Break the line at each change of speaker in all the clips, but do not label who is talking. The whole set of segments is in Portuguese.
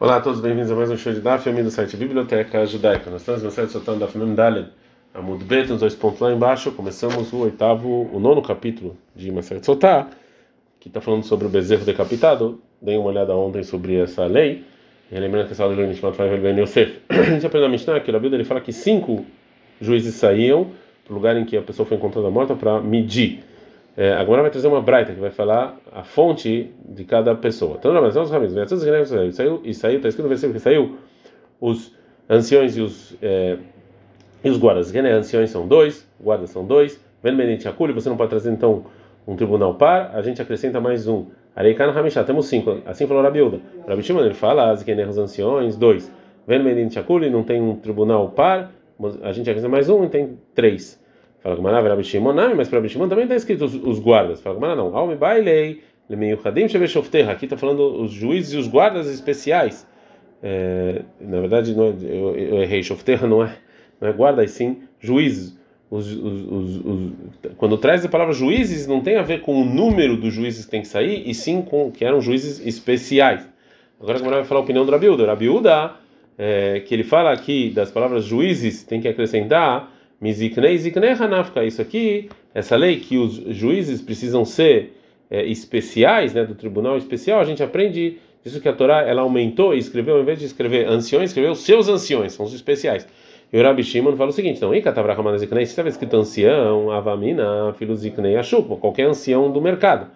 Olá a todos, bem-vindos a mais um show de Daf, do site Biblioteca Judaica. Nós estamos no site soltando Daf Mem Daled, Amud Bet, nos dois pontos lá embaixo. Começamos o oitavo, o nono capítulo de Maseret Sotá, que está falando sobre o bezerro decapitado. Dei uma olhada ontem sobre essa lei. E lembrando que essa lei do Nishmat vai Ben Yosef. A gente aprendeu na Mishnah que o Rabi ele fala que cinco juízes saíam para o lugar em que a pessoa foi encontrada morta para medir. É, agora vai trazer uma braita que vai falar a fonte de cada pessoa. Então, mas nós sabemos, saiu e saiu, está escrito no versículo que saiu os anciões e os é, e os guardas. Quem é anciões são dois, guardas são dois. Vendo Menente Akuli, você não pode trazer então um tribunal par. A gente acrescenta mais um. Areikan Hamishá, temos cinco. Assim falou Rabiuda. Rabi Shimon ele fala é os anciões, dois. Vendo Menente Akuli, não tem um tribunal par. A gente acrescenta mais um e tem três. Fala Gumara, Rabi Shimon, não, mas para Rabi Shimon também está escrito os, os guardas. Fala Gumara, não. Alme bailei, lemeio chadim sheveshofterra. Aqui está falando os juízes e os guardas especiais. É, na verdade, não, é, eu, eu errei. Shofterra não é, não é guarda, e sim juízes. Os, os, os, quando traz a palavra juízes, não tem a ver com o número dos juízes que tem que sair, e sim com que eram juízes especiais. Agora a Gumara vai falar a opinião do Rabiuda. Rabiuda, é, que ele fala aqui das palavras juízes, tem que acrescentar Miziknei ziknei hanafka. Isso aqui, essa lei que os juízes precisam ser é, especiais, né, do tribunal especial, a gente aprende isso que a Torá ela aumentou e escreveu, ao invés de escrever anciões, escreveu seus anciões, são os especiais. E o Rabi Shimon fala o seguinte: então, se estava escrito ancião, avamina, filho ziknei ashuk, qualquer ancião do mercado.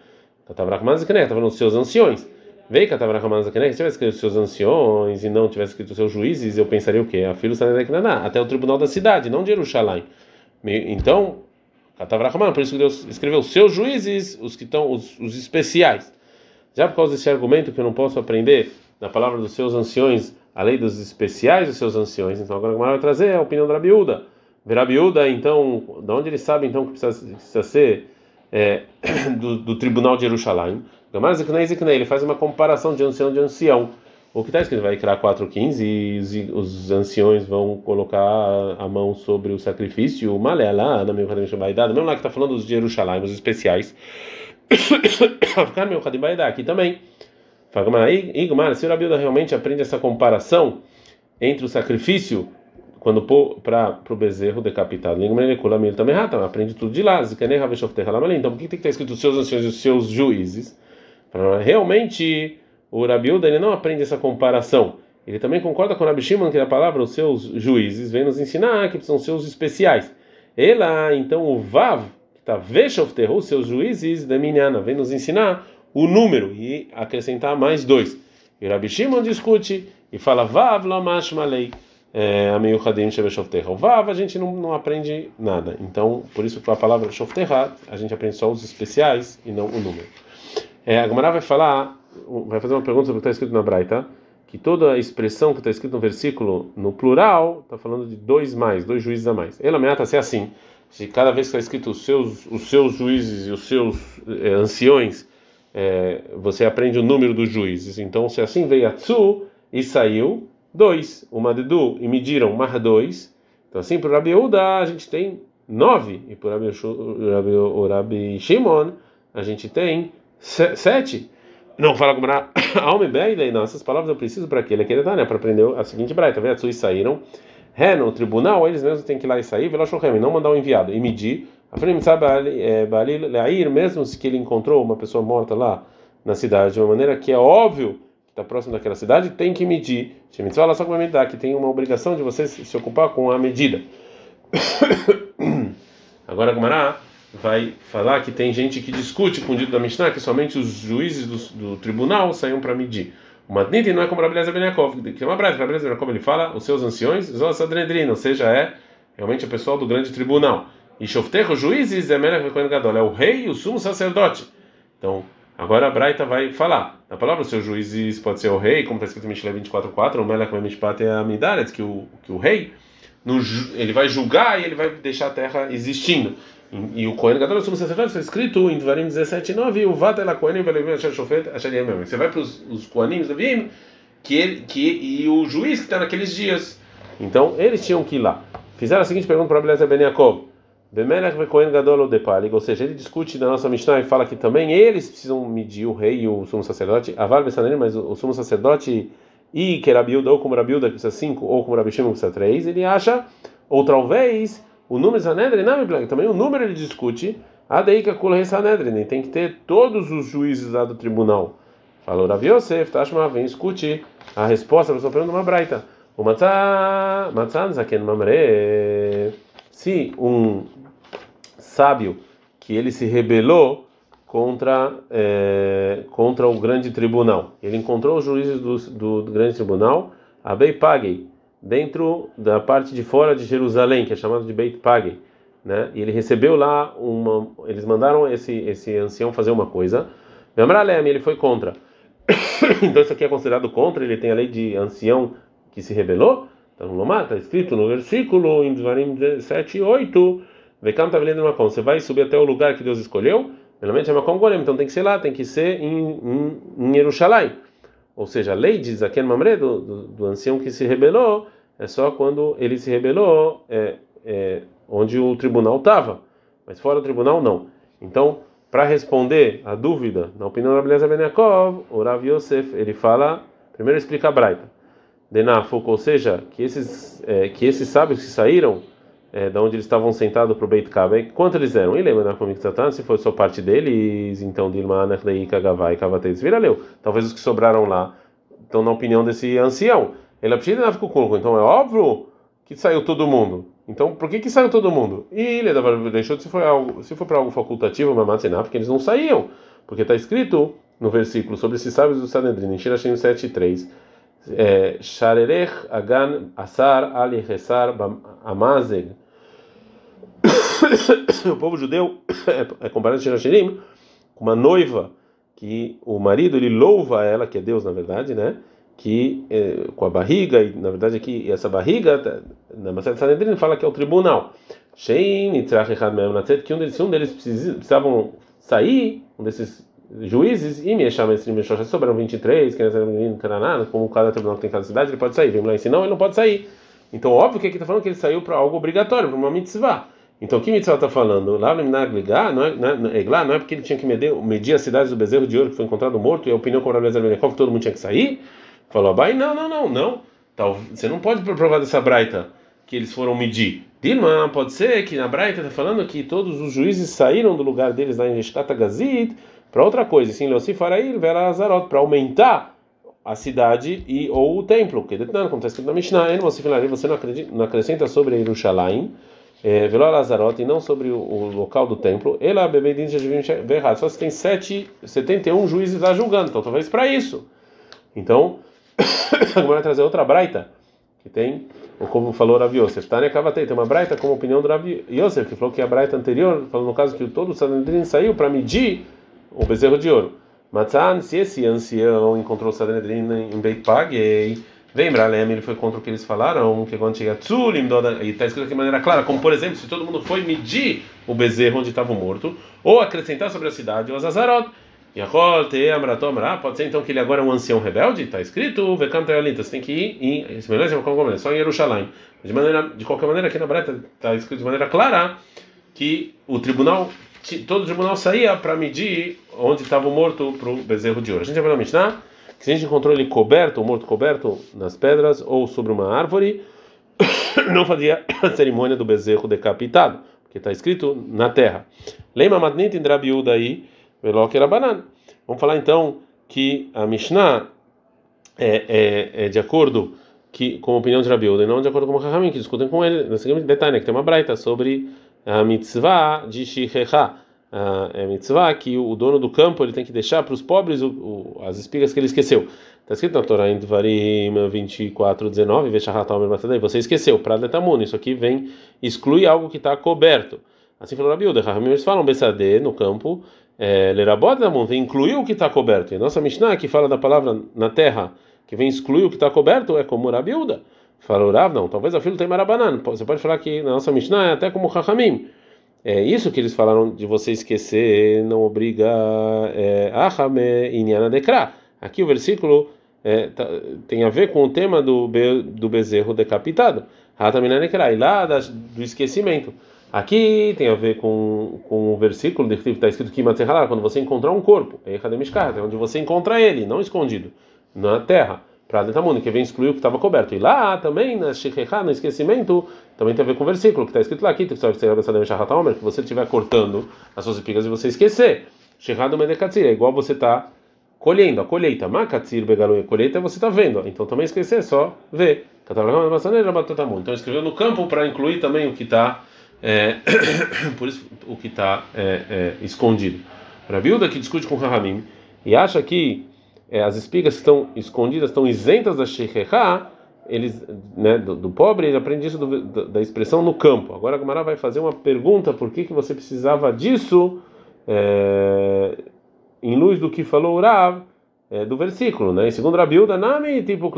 Estava falando seus anciões. Que se tivesse escrito seus anciões e não tivesse escrito seus juízes, eu pensaria o quê? A filho até o tribunal da cidade, não de Jerusalém. Então, Katavrahamanas, por isso que Deus escreveu seus juízes, os que estão, os, os especiais. Já por causa desse argumento que eu não posso aprender na palavra dos seus anciões a lei dos especiais dos seus anciões, então agora vai trazer a opinião da Rabiúda. Rabiúda, então, de onde ele sabe então que precisa, precisa ser é, do, do tribunal de Jerusalém? Ele faz uma comparação de ancião de ancião. O que está escrito vai criar 4,15 e os, anciões vão colocar a mão sobre o sacrifício, o malé lá, na minha Baidá, mesmo lá que está falando dos Jerusalém, os especiais. Ficar meu Baidá aqui também. Igmar, se o Rabilda realmente aprende essa comparação entre o sacrifício quando para o bezerro decapitado, ele também aprende tudo de lá. Então, por que tem que estar escrito os seus anciões e os seus juízes? Realmente, o Rabiuda ele não aprende essa comparação. Ele também concorda com o Rabi Shimon que a palavra os seus juízes vem nos ensinar que são seus especiais. Ela, então, o Vav, que está Veshofter, os seus juízes da Minhana, vem nos ensinar o número e acrescentar mais dois. E o Rabi Shimon discute e fala Vav Lamash Malei. É, Ameio Hadim Sheveshofterra. O Vav a gente não, não aprende nada. Então, por isso que a palavra Shofterra a gente aprende só os especiais e não o número. É, a Gemara vai falar, vai fazer uma pergunta sobre o que está escrito na Braita, que toda a expressão que está escrita no versículo no plural está falando de dois mais, dois juízes a mais. Ela ameaça ser assim. Se cada vez que está escrito os seus, os seus juízes e os seus é, anciões, é, você aprende o número dos juízes. Então, se assim veio a Tzu e saiu dois, uma de Du e mediram mais dois. Então, assim, para o Rabi Uda a gente tem nove, e para o Rabi Shimon a gente tem Sete. Não, fala como alma e daí não, essas palavras eu preciso para aquele que ele dá, né? Para aprender a seguinte braita, vê, e saíram, ré no tribunal, eles mesmos têm que ir lá e sair, e não mandar um enviado, e medir, a frente sabe, Balil, mesmo que ele encontrou uma pessoa morta lá na cidade, de uma maneira que é óbvio que está próximo daquela cidade, tem que medir. Shemitzvah só que tem uma obrigação de você se ocupar com a medida. Agora, Gumará vai falar que tem gente que discute com o dito da Mishnah que somente os juízes do, do tribunal saíram para medir. O Matniti não é como Rabeleza Ben Yaakov, que é uma breve, Rabeleza Ben Yaakov ele fala, os seus anciões, Zosadredrina, ou seja, é realmente o pessoal do grande tribunal. E Shoftecho, juízes, é Melech Gadol, é o rei e o sumo sacerdote. Então, agora a Braita vai falar. Na palavra, os seus juízes pode ser o rei, como está escrito em Mishle 24.4, o Melech Mishpat é a Midaret, que o, que o rei, no, ele vai julgar e ele vai deixar a terra existindo. E, o Cohen Gadol, o sumo sacerdote, está escrito em Dvarim 17:9, o Vata ela Kohenim velevim asher shofet asher yemem. Você vai para os, os Levim, que que e o juiz que está naqueles dias. Então, eles tinham que ir lá. Fizeram a seguinte pergunta para Abeleza Ben Yaakov. Bemelech ve Kohen Gadol ou Depalig, ou seja, ele discute na nossa Mishnah e fala que também eles precisam medir o rei e o sumo sacerdote, Aval Besanerim, mas o, sumo sacerdote e que ou como Rabiuda que precisa 5, ou como Rabi Shimon que precisa 3, ele acha, ou talvez, o número Sanedrin, não, também o número ele discute, a daí que a Sanedrin, tem que ter todos os juízes lá do tribunal. Falou Rabi Yosef, Tashma, vem escute a resposta para sua pergunta, uma braita. O Matzah, Zaken Mamre, se um sábio que ele se rebelou contra é, contra o grande tribunal. Ele encontrou os juízes do, do, do grande tribunal, a Beit Pagei, dentro da parte de fora de Jerusalém, que é chamado de Beit Pagei, né? E ele recebeu lá uma, eles mandaram esse esse ancião fazer uma coisa. Memralem, ele foi contra. então isso aqui é considerado contra, ele tem a lei de ancião que se rebelou. Então, Lomar, está escrito no versículo em Dvarim 7 e 8. Vekam tá vendo uma Você vai subir até o lugar que Deus escolheu. Realmente é uma Golem, então tem que ser lá, tem que ser em, em, em Jerusalém. Ou seja, a lei de Zaken Mamre, do, do, do, ancião que se rebelou, é só quando ele se rebelou é, é, onde o tribunal estava. Mas fora do tribunal, não. Então, para responder a dúvida, na opinião da Beleza Benekov, o Yosef, ele fala, primeiro explica a Braita. Denafuk, ou seja, que esses, é, que esses sábios que saíram é, da onde eles estavam sentados para o Beit Kabe, quanto eles eram? E lembra da se foi só parte deles, então Dilma, Nechdei, Kagavai, vira leu. Talvez os que sobraram lá estão na opinião desse ancião. Ele precisa de Kulko, então é óbvio que saiu todo mundo. Então, por que que saiu todo mundo? E ele deixou se foi algo, se for para algo facultativo, Mamatzenaf, porque eles não saíam, porque está escrito no versículo sobre esses sábios do Sanedrin, em Shirashim 7:3, é, Sharerech Agan Asar Ali Hesar Amazeg. O povo judeu é comparado a Shirashirim com uma noiva que o marido ele louva ela, que é Deus na verdade, né? Que é, com a barriga, e na verdade aqui essa barriga, na Masada Sanedrin fala que é o tribunal. Shein que um deles, um deles precisavam sair, um desses juízes e me chama esse Meshosha, sobraram 23, que não como cada tribunal que tem cada cidade, ele pode sair. Vem lá e não, ele não pode sair. Então, óbvio que aqui está falando que ele saiu para algo obrigatório, para uma mitzvah. Então, o que mitzvah está falando? Lá no Minagligá, não é, é, não é porque ele tinha que medir, medir a cidade do bezerro de ouro que foi encontrado morto e a opinião com o Rabbi que todo mundo tinha que sair? Falou, Abai, não, não, não, não. Você não pode provar dessa braita que eles foram medir. Dilma, pode ser que na braita está falando que todos os juízes saíram do lugar deles lá em Reshkata Gazit para outra coisa, sim, Leocifarail, Vera Azarot, para aumentar a cidade e ou o templo, que como está escrito na Mishnah, você não, acredita, não acrescenta sobre Jerusalém, é, Velo Azarot, e não sobre o, local do templo, ela bebedin errado. Só se tem sete, 71 juízes lá julgando, então talvez para isso. Então, agora vai trazer outra braita, que tem, como falou Rav Yosef, Tânia Kavatei, tem uma braita como opinião do Rav Yosef, que falou que a braita anterior, falou no caso que todo o Sanedrin saiu para medir o bezerro de ouro. Matzan, se esse ancião encontrou Sanedrin em Beit Pagei, vem Bralem, ele foi contra o que eles falaram, que quando chega Tzulim, e está escrito aqui de maneira clara, como por exemplo, se todo mundo foi medir o bezerro onde estava o morto, ou acrescentar sobre a cidade o Azazarot. Pode ser então que ele agora é um ancião rebelde? Está escrito, Você tem que ir em, só em Jerusalém. De, maneira, de qualquer maneira, aqui na Breta está escrito de maneira clara que o tribunal todo o tribunal saía para medir onde estava o morto para o bezerro de ouro. A gente vai na Mishnah que se a gente encontrou ele coberto, o morto coberto nas pedras ou sobre uma árvore, não fazia a cerimônia do bezerro decapitado, porque está escrito na terra. Lema Madnit Indrabiuda aí, Veloque era banana. Vamos falar então que a Mishnah é, é, é de acordo que, com a opinião de Rabiuda e não de acordo com o Rahamim, que discutem com ele. Na seguinte detalhe, que tem uma braita sobre a mitzvah de Shichecha. É mitzvah que o dono do campo ele tem que deixar para os pobres o, o, as espigas que ele esqueceu. Está escrito na Torá em Dvarim 24, 19, você esqueceu, para Letamun, isso aqui vem, exclui algo que está coberto. Assim falou Rabi Uda, eles falam Bessadê no campo, é, Lerabot da vem incluir o que está coberto. E nossa Mishnah que fala da palavra na terra, que vem excluir o que está coberto, é como Rabi Uda. Falou Rav, não, talvez a filho tem marabanan. Você pode falar que na nossa Mishnah é até como Chachamim. É isso que eles falaram de você esquecer, não obriga é, Ahame Inyana Dekra. Aqui o versículo é, tá, tem a ver com o tema do, be, do bezerro decapitado. E lá do esquecimento. Aqui tem a ver com, com o versículo que está escrito que quando você encontrar um corpo, é onde você encontra ele, não escondido, na terra. Para Detamundo, que vem excluir o que estava coberto. E lá também, na Shekha, no esquecimento, também tem a ver com o versículo que está escrito lá aqui, que você estiver cortando as suas espigas e você esquecer. Shekha do Medekatzir, é igual você está colhendo, a colheita. Makatzir begalu, a colheita você está vendo. Então também esquecer, só ver. Então escreveu no campo para incluir também o que está é, por isso o que está é, é, escondido. Rabiuda que discute com Rahamim e acha que é, as espigas que estão escondidas estão isentas da Shechecha, eles, né, do, do, pobre, ele aprende isso do, da expressão no campo. Agora a Gamara vai fazer uma pergunta: por que, que você precisava disso é, em luz do que falou Rav é, do versículo, né? segundo Rabiuda, Nami tipo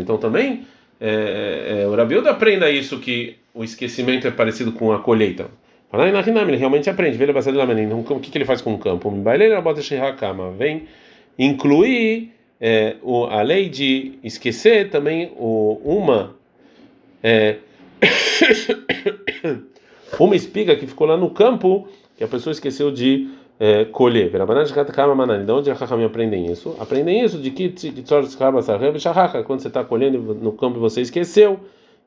Então também é, é, o Rabiuda aprenda isso que o esquecimento é parecido com a colheita. Ele realmente aprende. Então, o que, que ele faz com o campo? Vem incluir é, o, a lei de esquecer também o, uma é, uma espiga que ficou lá no campo que a pessoa esqueceu de é, colher. De onde a Chachamim aprendem isso? Aprendem isso de que quando você está colhendo no campo e você esqueceu,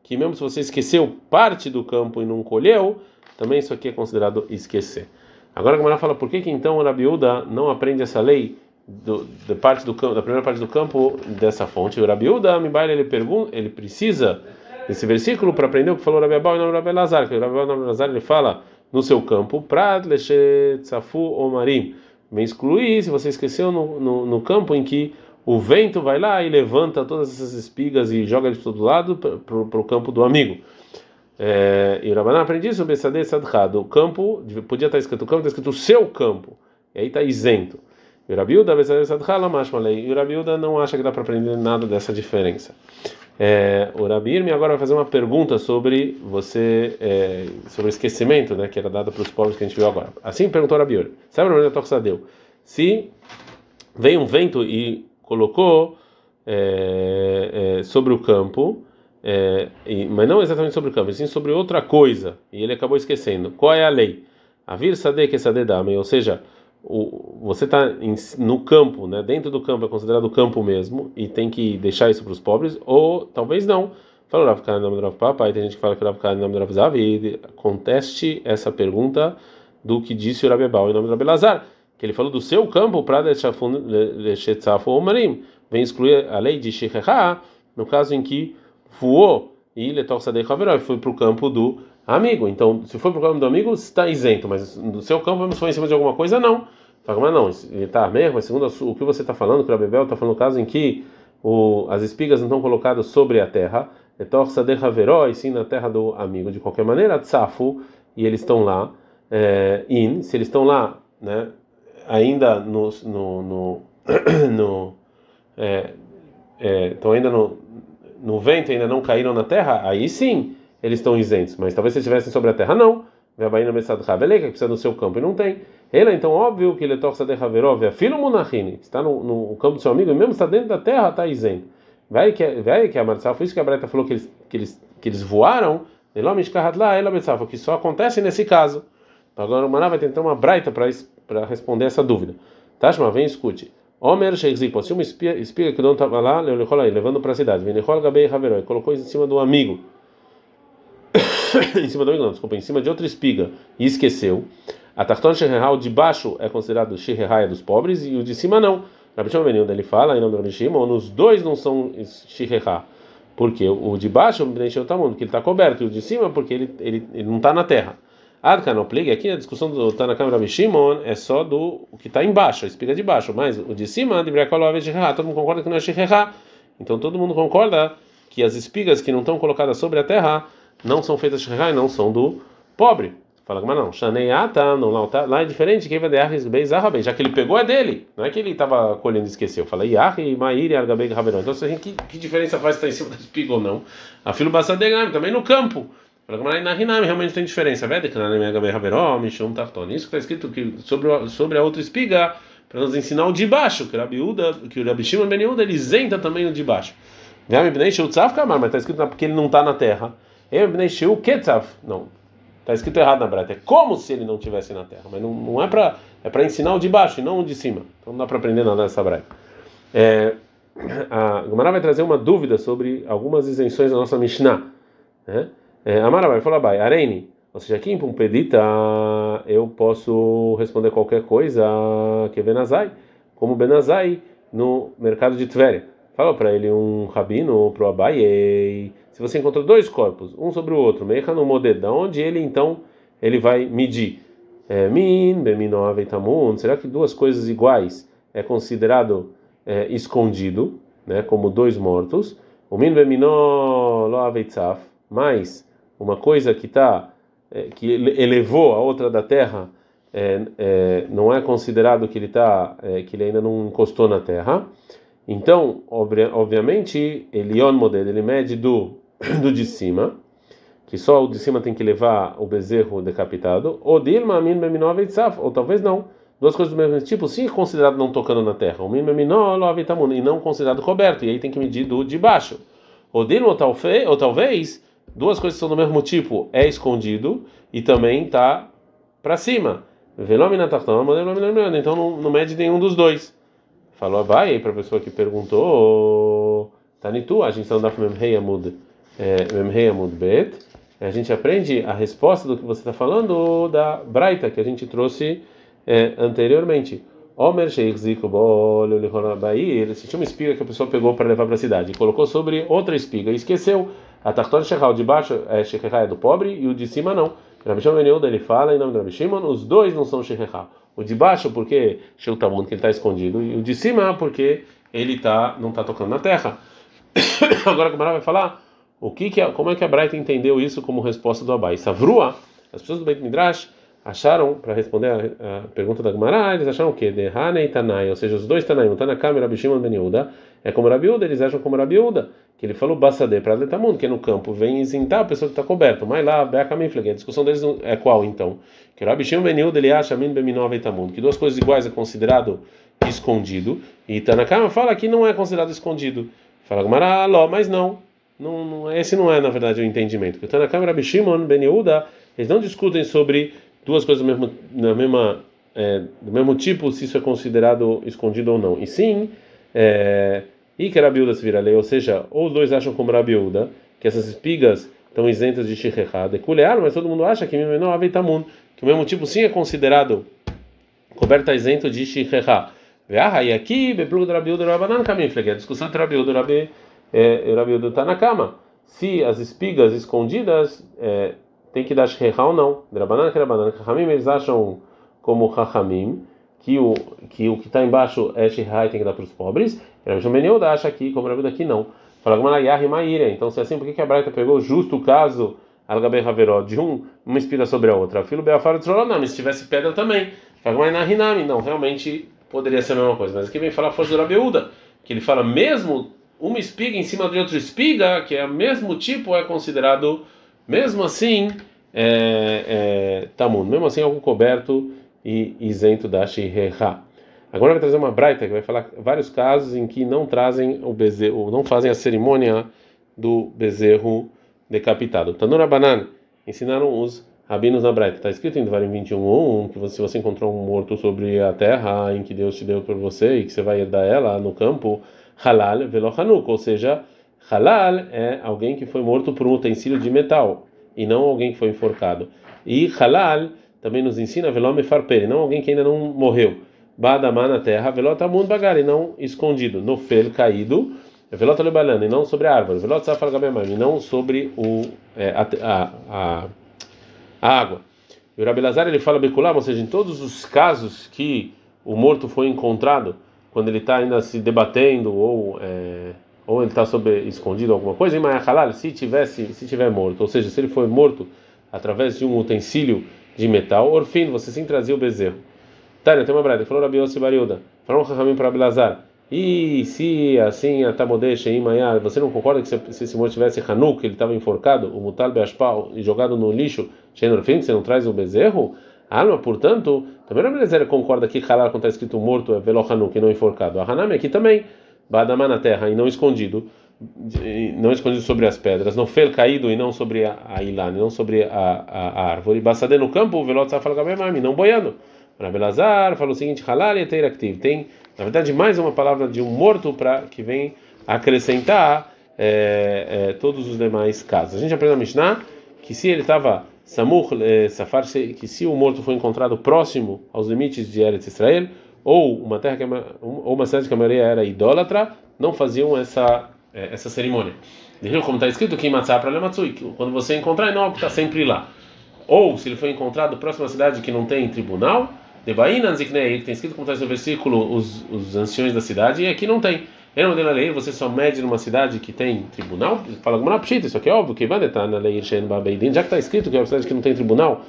que mesmo se você esqueceu parte do campo e não colheu, também isso aqui é considerado esquecer. Agora a Gamara fala por que, que então o Rabiúda não aprende essa lei do, da parte do da primeira parte do campo dessa fonte. O Rabiúda, ele pergunta, ele precisa desse versículo para aprender o que falou o Rabi Abau e o Rabi Lazar, que o Rabi Lazar ele fala no seu campo, Prat, Lechet, Tzafu, Omarim. Me excluir se você esqueceu no, no, no, campo em que o vento vai lá e levanta todas essas espigas e joga de todo lado para o campo do amigo. É, e o Rabaná aprende isso, Bessadeh Sadchad. O campo, podia estar escrito o campo, está escrito o seu campo. E aí está isento. E o não acha que dá para aprender nada dessa diferença. É, o agora vai fazer uma pergunta sobre você, é, sobre o esquecimento, né, que era dado para os povos que a gente viu agora. Assim perguntou o sabe o Toxadeu? Se veio um vento e colocou é, é, sobre o campo, é, e, mas não exatamente sobre o campo, sim sobre outra coisa, e ele acabou esquecendo. Qual é a lei? A vir sade que sade dame, ou seja, o, você está no campo, né? Dentro do campo é considerado campo mesmo e tem que deixar isso para os pobres, ou talvez não. Falou Rav Khan nome do Rav Papa, aí tem gente que fala que Rav Khan nome do Rav Zav, e conteste essa pergunta do que disse o Rabi Ebal em nome do Rabi Lazar, que ele falou do seu campo para Lechetzafu Omarim, vem excluir a lei de Shechecha, no caso em que voou e Letorsadei Haveroi foi para o campo do amigo. Então, se for para o campo do amigo, está isento, mas no seu campo, se for em cima de alguma coisa, não. Fala, mas não, ele está mesmo, mas segundo o que você está falando, que o Abebel está falando no caso em que o, as espigas não estão colocadas sobre a terra, Letorsadei Haveroi, sim na terra do amigo. De qualquer maneira, Tsafu, e eles estão lá, é, in, se eles estão lá, né, ainda no. no, no, no é, é, estão ainda no, no vento ainda não caíram na terra, aí sim eles estão isentos. Mas talvez se estivessem sobre a terra, não. Veabaína Messad Rabeleika, que precisa do seu campo e não tem. Ele, então, óbvio que ele torce de Haverov, filho Munachini, está no, no, campo do seu amigo e mesmo está dentro da terra, está isento. Vai que, vai que a Marçal, foi isso que a Breta falou que eles, que eles, que eles voaram, que só acontece nesse caso. Agora o Maná vai tentar uma Braita para responder essa dúvida. Tashma, vem escute. Omer Sheikzipo, se uma espiga que não estava lá, levando para a cidade, Venechol Gabei Haveroi, colocou em cima do amigo, em cima do não, desculpa, em cima de outra espiga e esqueceu. A Tarton Shehal de baixo é considerado Shehai dos pobres e o de cima não. Rabi Shimon ele fala, em nome do Rabi Shimon, os dois não são Shehai. Porque o de baixo, o que ele está coberto, e o de cima, porque ele, ele, ele não está na terra. Adkanoplig, aqui a discussão do Tanakam Rabi Shimon é só do o que está embaixo, a espiga de baixo, mas o de cima, de todo mundo concorda que não é Shihá. Então todo mundo concorda que as espigas que não estão colocadas sobre a terra não são feitas de não são do pobre. Fala, mas não, Shaneiata, não, lá, tá, lá é diferente, quem vai de Bey Zahabei, já que ele pegou é dele, não é que ele estava colhendo e esqueceu. Fala, Yahi, Mairi, Argabei, Raberão. Então, que, que diferença faz está em cima da espiga ou não? A filho Bassadegam, também no campo. Na Hinami realmente tem diferença. Isso que está escrito que sobre, sobre a outra espiga, para nos ensinar o de baixo, que o Rabi Uda, que o Rabi Shimon Ben Yehuda, ele isenta também o de baixo. Mas está escrito porque ele não está na terra. Não, está escrito errado na breta. É como se ele não estivesse na terra, mas não, não é para é para ensinar o de baixo e não o de cima. Então não dá para aprender nada dessa breta. É, a Gemara vai trazer uma dúvida sobre algumas isenções da nossa Mishnah. Né? É, Amara vai falar, vai, Arene, ou seja, aqui em Pumpedita eu posso responder qualquer coisa que é Benazai, como Benazai no mercado de Tveria. Fala para ele um rabino para o Abaye, se você encontrou dois corpos, um sobre o outro, meia no modeda, onde ele então ele vai medir? É, min, beminov tamun, será que duas coisas iguais é considerado é, escondido, né, como dois mortos? O min aveitzaf, mais uma coisa que está é, que elevou a outra da terra, é, é, não é considerado que ele tá, é, que ele ainda não encostou na terra. Então, obviamente, Elion modelo, ele mede do do de cima, que só o de cima tem que levar o bezerro decapitado, ou Dilma min ou talvez não. Duas coisas do mesmo tipo, sim, considerado não tocando na terra. O min e não considerado coberto, e aí tem que medir do de baixo. O Dilma ou talvez duas coisas são do mesmo tipo, é escondido e também está para cima. Então não, não mede nenhum dos dois. Falou Abai para a pessoa que perguntou, Tanitu, a gente está no Daf Memhei Amud, Memhei Amud Bet. A gente aprende a resposta do que você está falando da Braita que a gente trouxe é, anteriormente. Omer Sheikh Bolio Ele tinha uma espiga que a pessoa pegou para levar para a cidade e colocou sobre outra espiga e esqueceu. A Tartor Shechal de baixo é Shechá é do pobre e o de cima não. Rabi Shimon ele fala em nome do Rabi Shimon, os dois não são Shechá. O de baixo porque Sheutamun que ele está escondido e o de cima porque ele tá não está tocando na terra. Agora como ela vai falar o que que como é que a Braita entendeu isso como resposta do Abai? Savrua, as pessoas do Beit Midrash acharam, para responder a, a, pergunta da Gemara, eles acharam o quê? De Hane e Tanai, ou seja, os dois Tanai, o Tanakam e Rabi Shimon Ben Yehuda, é como Rabi eles acham como Rabi que ele falou Bassadeh para Letamun, que é no campo, vem isentar a pessoa que está coberta, mas lá, Beakamifleg, a discussão deles é qual então? Que Rabi Shimon Ben ele acha Min Beminov Etamun, que duas coisas iguais é considerado escondido, e Tanakam fala que não é considerado escondido. Fala Gemara, Ló, mas não. Não, não, esse não é, na verdade, o entendimento. Porque Tanakam e Rabi Shimon Ben Yehuda, eles não discutem sobre duas coisas do mesmo, na mesma, é, do mesmo tipo, se isso é considerado escondido ou não. E sim, é, e que Rabiuda se vira lei, ou seja, ou os dois acham como Rabiuda, que essas espigas estão isentas de Shirrecha, de Kulear, mas todo mundo acha que Mimeno Aveitamun, que o mesmo tipo sim é considerado coberta isento de Shirrecha. E aqui, Beplugo do Rabiuda Rabanan Kamifleg, a discussão entre Rabiuda e Rabiuda está na cama. Se as espigas escondidas é, tem que dar shreha ou não. Drabanan que Drabanan. Chachamim eles acham como Chachamim que o que o que está embaixo é shreha e tem que dar para os pobres. Rabi Shimon acha aqui, como Rabi daqui não. Fala Maíra. Então se é assim, por que, a Braita pegou justo o caso Algabei Haveró de um uma espiga sobre a outra? Filho Beafar de se tivesse pedra também. Fala. Não, realmente poderia ser a mesma coisa. Mas aqui vem falar a força do que ele fala mesmo uma espiga em cima de outra espiga, que é o mesmo tipo, é considerado mesmo assim, é, é, Tamun, mesmo assim, algo coberto e isento da Shireha. Agora vai trazer uma braita que vai falar vários casos em que não trazem o bezerro, não fazem a cerimônia do bezerro decapitado. Tanura Banan ensinaram os rabinos na braita. Está escrito em Devarim 21:1 que se você encontrou um morto sobre a terra em que Deus te deu para você e que você vai herdar ela no campo, halal velo hanuk, ou seja, halal é alguém que foi morto por um utensílio de metal e não alguém que foi enforcado. E halal também nos ensina velome farpere, não alguém que ainda não morreu. Badamá na terra, velota mundo bagar, e não escondido. No fel caído, velota lebalando, e não sobre a árvore. Velota safar e não sobre o, é, a, a, a, água. E o Rabelazar ele fala beculam, ou seja, em todos os casos que o morto foi encontrado, quando ele está ainda se debatendo ou é, ou ele está sobre escondido alguma coisa, em se tivesse, se tiver morto, ou seja, se ele foi morto através de um utensílio de metal, orfino, você sim trazia o bezerro. Tânia, tem uma brada, falou Rabi Yossi Bariuda, falou Rahamim para Abelazar, e se assim a Tamodesh em Maiá, você não concorda que se, se esse morto tivesse Hanuk, ele estava enforcado, o Mutal Beashpal, e jogado no lixo, Shenorfim, você não traz o bezerro? Alma, portanto, também Rabi concorda que Halal, quando está escrito morto, é Velo Hanuk, e não enforcado. A Hanami aqui também. Badamá na terra e não escondido, não escondido sobre as pedras, não fel caído e não sobre a, a não sobre a, a, a árvore. Bassadê no campo, o velot fala não boiando. Rabelazar falou o seguinte: halal e. Tem Na verdade, mais uma palavra de um morto para que vem acrescentar é, é, todos os demais casos. A gente aprende na Mishnah que se ele estava Samur é, Safar, que se o morto foi encontrado próximo aos limites de Eretz Israel, ou uma terra que, ou uma cidade que a maioria era idólatra, não faziam essa é, essa cerimônia. Como está escrito que quando você encontrar não está sempre lá. Ou se ele foi encontrado próximo à cidade que não tem tribunal, de Bainan Ziknei, que tem escrito como está no versículo os, os anciões da cidade, e aqui não tem. Eu não tenho na lei, você só mede numa cidade que tem tribunal? Fala como pshita, isso aqui é óbvio que vai estar na lei Shen Babeidin, já que está escrito que é uma cidade que não tem tribunal.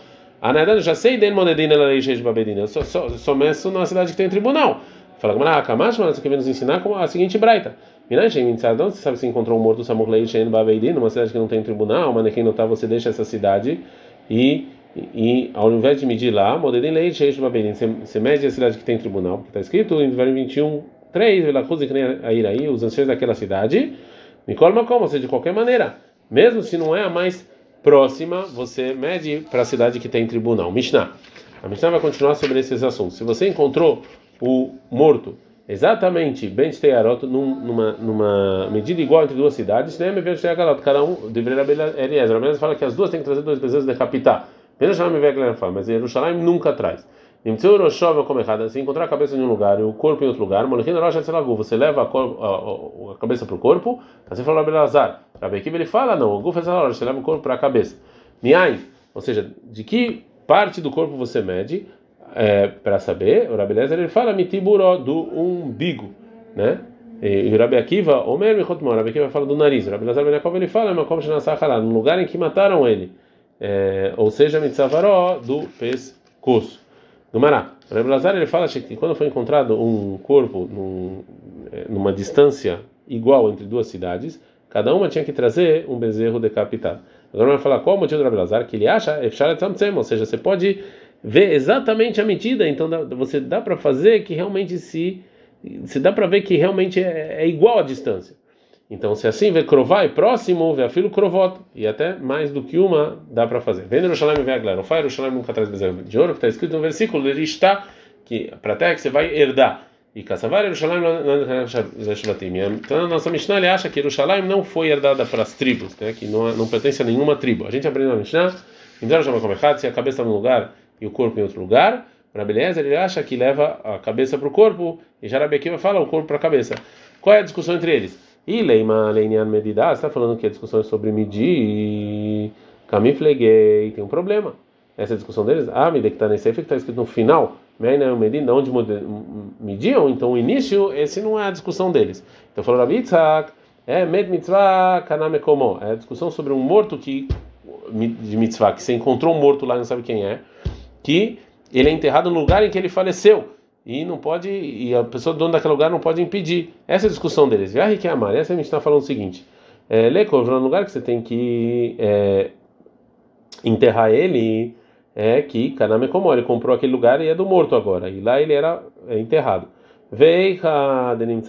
Ah, na verdade, eu já sei den monedin na lei Shen Babeidin, eu só, só, só meço numa cidade que tem tribunal. Fala como Kamash, mas você vem nos ensinar como a seguinte braita. Minashem Mitzadon, você sabe se encontrou um morto Samur Lei Shen Babeidin, numa cidade que não tem tribunal, mas quem não está, você deixa essa cidade e e ao invés de medir lá, Modedin Lei Sheish você mede a cidade que tem tribunal, porque está escrito em Deuteronômio 21, 3, Velakuz e aí os anciões daquela cidade, Nicole Macom, ou seja, de qualquer maneira, mesmo se não é a mais próxima, você mede para a cidade que tem tribunal. Mishnah. A Mishnah vai continuar sobre esses assuntos. Se você encontrou o morto exatamente bem Teyarot numa, numa medida igual entre duas cidades, né? Cada um deveria Eliezer. A fala que as duas têm que trazer dois bezerros de capital. Mas Jerusalém nunca traz. Se encontrar a cabeça em um lugar e o corpo em outro lugar, você leva a, cabeça para o corpo, assim falou Abelazar. Rabekiv ele fala, não, o Guf você leva o corpo para a cabeça. Miai, ou seja, de que parte do corpo você mede, é, para saber, o Rabelezer ele fala mitiburo do umbigo, né? E o Rabi Akiva, Omer Michotmor, Rabi Akiva fala do nariz. O Rabelezer Ben ele fala, no lugar em que mataram ele é, ou seja, mitzavaró do pescoço. Do Mará. Rebbe Lazar ele fala que quando foi encontrado um corpo num, é, numa distância igual entre duas cidades, cada uma tinha que trazer um bezerro decapitado. Agora vai falar qual o motivo do Lazar, que ele acha, ou seja, você pode ver exatamente a medida, então você dá para fazer que realmente se, se dá para ver que realmente é, é igual a distância. Então, se assim vê crovai próximo, vê a filo crovot, e até mais do que uma dá para fazer. Vem Yerushalayim e vê a glória. O Yerushalayim nunca traz bezerro de ouro, que está escrito no versículo, ele está, que para a terra que você vai herdar. E Kassavar Yerushalayim Então, a nossa Mishnah ele acha que Yerushalayim não foi herdada para as tribos, né, que não, não pertence a nenhuma tribo. A gente aprende na Mishnah, se a cabeça está num lugar e o corpo em outro lugar. Para beleza, ele acha que leva a cabeça para o corpo, e Jarabe vai fala o corpo para a cabeça. Qual é a discussão entre eles? E Leima Leinian Medidá, está falando que a discussão é sobre medir. Camifleguei, tem um problema. Essa discussão deles, ah, me que está nesse que está escrito no final, Meina Medid, onde mediam, então o início, esse não é a discussão deles. Então falou Rabi Yitzhak, é Med Mitzvah Kanamekomo, é a discussão sobre um morto que de mitzvah, que você encontrou um morto lá, não sabe quem é, que ele é enterrado no lugar em que ele faleceu e não pode e a pessoa dona daquele lugar não pode impedir. Essa é a discussão deles. Viaje que é amar. Essa a gente está falando o seguinte: é, Lekov, no lugar que você tem que é, enterrar ele, é que Kaname ele comprou aquele lugar e é do morto agora. E lá ele era é, enterrado. Veika denim.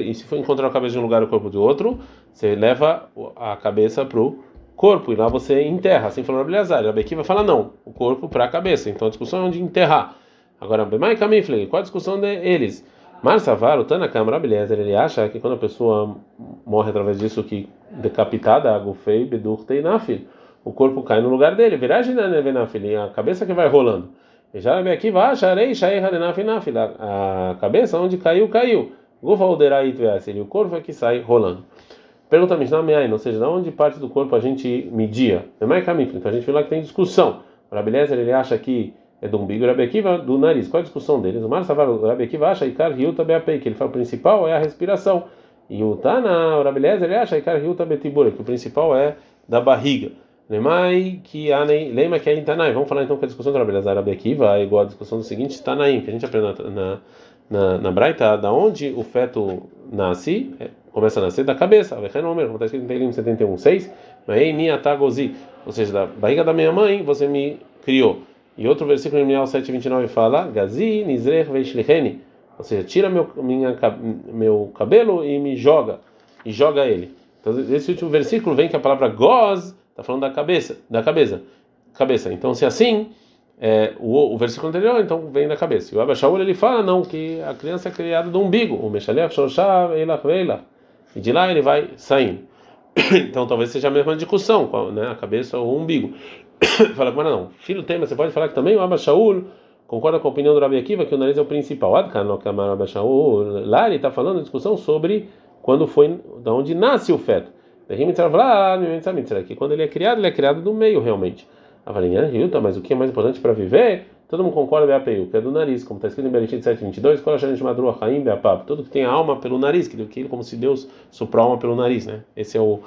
E se for encontrar a cabeça de um lugar e o corpo de outro, você leva a cabeça para o corpo e lá você enterra. Assim falou Abelazar. A Bequi vai falar não, o corpo para a cabeça. Então a discussão é onde enterrar. Agora, Bemai Kamifle, qual a discussão deles? Mar Savar, o Tanakam Rabeliezer, ele acha que quando a pessoa morre através disso, que decapitada, Agufei, Bedur, Teinafil, o corpo cai no lugar dele, viragem na Nevenafil, a cabeça que vai rolando. E já aqui vai, Sharei, Shaei, Hadenafil, a cabeça onde caiu, caiu. Gufa Uderai e o corpo é que sai rolando. Pergunta Mishnah Meain, ou seja, de onde parte do corpo a gente media? Bemai Kamifle, então a gente viu lá que tem discussão. O Rabeliezer, ele acha que é do umbigo, Rabi Akiva do nariz. Qual a discussão deles? O Mar o Rabi Akiva acha Ikar Hiuta Beapei, que ele fala o principal é a respiração. E o Tana, o Rabi ele acha Ikar Hiuta Betibura, que o principal é da barriga. Lemai que anei, lema que é Tanai. Vamos falar então que a discussão do Rabi Lezer Rabi Akiva é igual à discussão do seguinte Tanaim, que a gente aprende na, na, na, Braita, da onde o feto nasce, é, começa a nascer da cabeça. Como está escrito em Teilim 71.6, ou seja, da barriga da minha mãe você me criou. E outro versículo em Mial 7:29 fala: Gazi nizrech veishlicheni, ou seja, tira meu minha meu cabelo e me joga e joga ele. Então esse último versículo vem que a palavra goz está falando da cabeça, da cabeça, cabeça. Então se assim é, o, o versículo anterior, então vem na cabeça. E o Abba Shaul ele fala não que a criança é criada do umbigo, o Meshalech Shoshá Eila Veila, e de lá ele vai saindo. Então talvez seja a mesma discussão, né? A cabeça ou o umbigo. Fala mas não. Filho tem, mas você pode falar que também o Abba Shaul concorda com a opinião do Rabi Akiva que o nariz é o principal. Lá ele está falando discussão sobre quando foi, da onde nasce o feto. Que quando ele é criado, ele é criado do meio realmente. Mas o que é mais importante para viver? Todo mundo concorda BAPU, que é do nariz, como está escrito em Bereshit 7:22, qual a madrua Haim tudo que tem alma pelo nariz, que como se Deus soprou a alma pelo nariz, né? Esse é o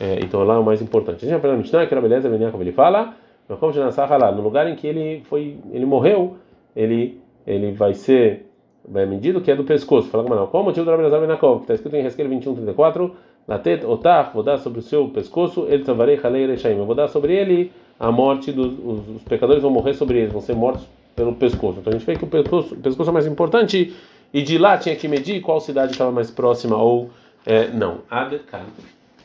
é, então lá é o mais importante. A gente aprende na Mishnah, que era beleza, como ele fala, no lugar em que ele foi, ele morreu, ele ele vai ser vai medido que é do pescoço. Fala como não? Qual o motivo Rabi Nazar Benakov? Está escrito em Resquel 21:34, Latet otar, vou dar sobre o seu pescoço, ele tavarei halei rechaim. Eu vou dar sobre ele a morte dos os, os, pecadores vão morrer sobre eles, vão ser mortos pelo pescoço. Então a gente vê que o pescoço, o pescoço é mais importante e de lá tinha que medir qual cidade estava mais próxima ou é, não. Adekan.